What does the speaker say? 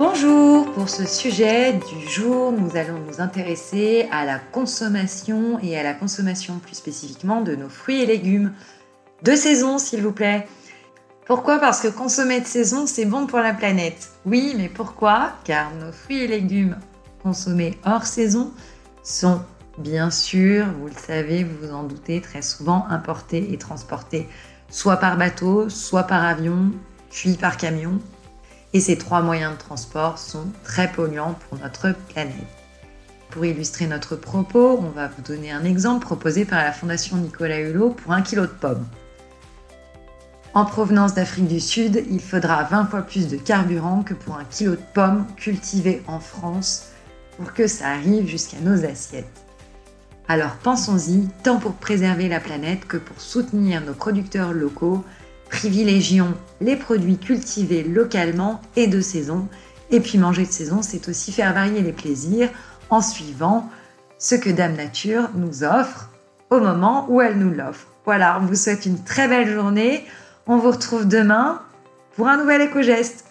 Bonjour, pour ce sujet du jour, nous allons nous intéresser à la consommation et à la consommation plus spécifiquement de nos fruits et légumes. De saison, s'il vous plaît. Pourquoi? Parce que consommer de saison, c'est bon pour la planète. Oui, mais pourquoi? Car nos fruits et légumes consommés hors saison sont bien sûr, vous le savez, vous vous en doutez, très souvent importés et transportés soit par bateau, soit par avion, puis par camion. Et ces trois moyens de transport sont très polluants pour notre planète. Pour illustrer notre propos, on va vous donner un exemple proposé par la Fondation Nicolas Hulot pour un kilo de pommes. En provenance d'Afrique du Sud, il faudra 20 fois plus de carburant que pour un kilo de pommes cultivées en France pour que ça arrive jusqu'à nos assiettes. Alors pensons-y, tant pour préserver la planète que pour soutenir nos producteurs locaux, privilégions les produits cultivés localement et de saison. Et puis manger de saison, c'est aussi faire varier les plaisirs en suivant ce que Dame Nature nous offre au moment où elle nous l'offre. Voilà, on vous souhaite une très belle journée. On vous retrouve demain pour un nouvel éco-geste.